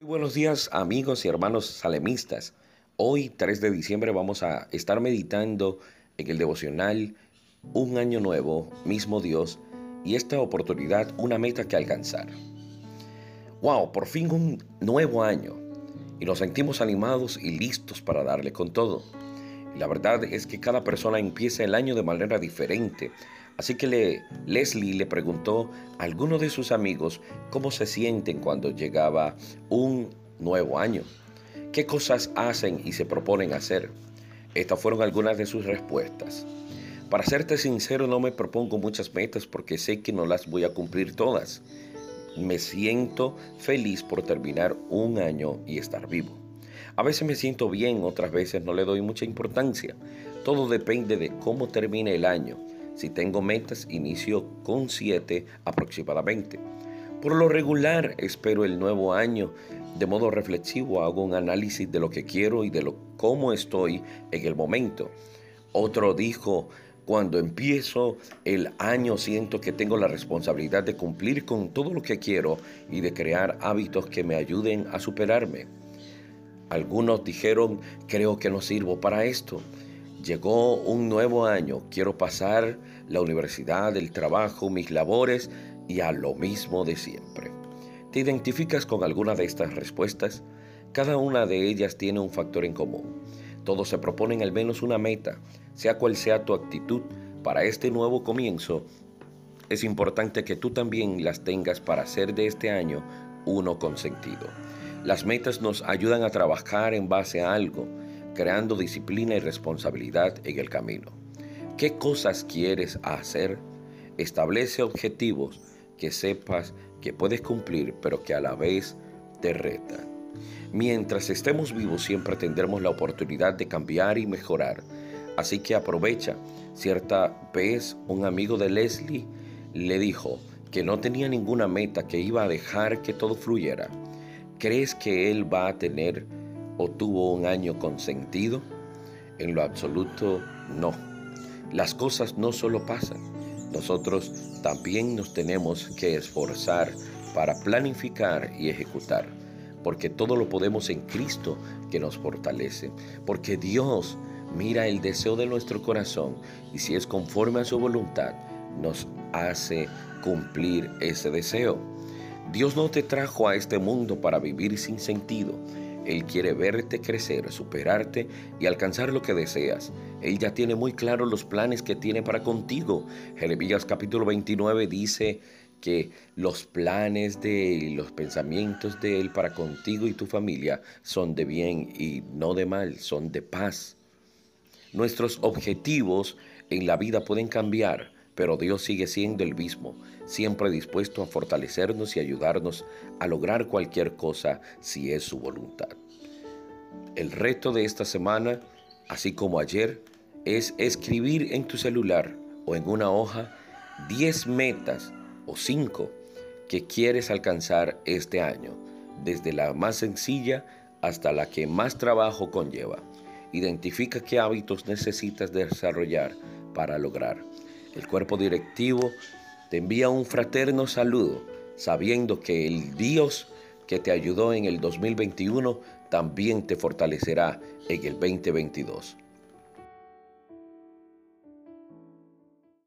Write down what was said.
Muy buenos días amigos y hermanos salemistas. Hoy 3 de diciembre vamos a estar meditando en el devocional Un año nuevo, mismo Dios, y esta oportunidad una meta que alcanzar. ¡Wow! Por fin un nuevo año y nos sentimos animados y listos para darle con todo. La verdad es que cada persona empieza el año de manera diferente, Así que le, Leslie le preguntó a alguno de sus amigos cómo se sienten cuando llegaba un nuevo año. ¿Qué cosas hacen y se proponen hacer? Estas fueron algunas de sus respuestas. Para serte sincero, no me propongo muchas metas porque sé que no las voy a cumplir todas. Me siento feliz por terminar un año y estar vivo. A veces me siento bien, otras veces no le doy mucha importancia. Todo depende de cómo termine el año si tengo metas, inicio con 7 aproximadamente. Por lo regular, espero el nuevo año de modo reflexivo, hago un análisis de lo que quiero y de lo, cómo estoy en el momento. Otro dijo, cuando empiezo el año siento que tengo la responsabilidad de cumplir con todo lo que quiero y de crear hábitos que me ayuden a superarme. Algunos dijeron, creo que no sirvo para esto. Llegó un nuevo año, quiero pasar la universidad, el trabajo, mis labores y a lo mismo de siempre. ¿Te identificas con alguna de estas respuestas? Cada una de ellas tiene un factor en común. Todos se proponen al menos una meta, sea cual sea tu actitud para este nuevo comienzo. Es importante que tú también las tengas para hacer de este año uno con sentido. Las metas nos ayudan a trabajar en base a algo creando disciplina y responsabilidad en el camino. ¿Qué cosas quieres hacer? Establece objetivos que sepas que puedes cumplir, pero que a la vez te retan. Mientras estemos vivos siempre tendremos la oportunidad de cambiar y mejorar. Así que aprovecha. Cierta vez un amigo de Leslie le dijo que no tenía ninguna meta, que iba a dejar que todo fluyera. ¿Crees que él va a tener o tuvo un año con sentido? En lo absoluto, no. Las cosas no solo pasan, nosotros también nos tenemos que esforzar para planificar y ejecutar, porque todo lo podemos en Cristo que nos fortalece, porque Dios mira el deseo de nuestro corazón y si es conforme a su voluntad, nos hace cumplir ese deseo. Dios no te trajo a este mundo para vivir sin sentido. Él quiere verte crecer, superarte y alcanzar lo que deseas. Él ya tiene muy claro los planes que tiene para contigo. Jeremías capítulo 29 dice que los planes de Él, los pensamientos de Él para contigo y tu familia son de bien y no de mal, son de paz. Nuestros objetivos en la vida pueden cambiar pero Dios sigue siendo el mismo, siempre dispuesto a fortalecernos y ayudarnos a lograr cualquier cosa si es su voluntad. El reto de esta semana, así como ayer, es escribir en tu celular o en una hoja 10 metas o 5 que quieres alcanzar este año, desde la más sencilla hasta la que más trabajo conlleva. Identifica qué hábitos necesitas desarrollar para lograr. El cuerpo directivo te envía un fraterno saludo, sabiendo que el Dios que te ayudó en el 2021 también te fortalecerá en el 2022.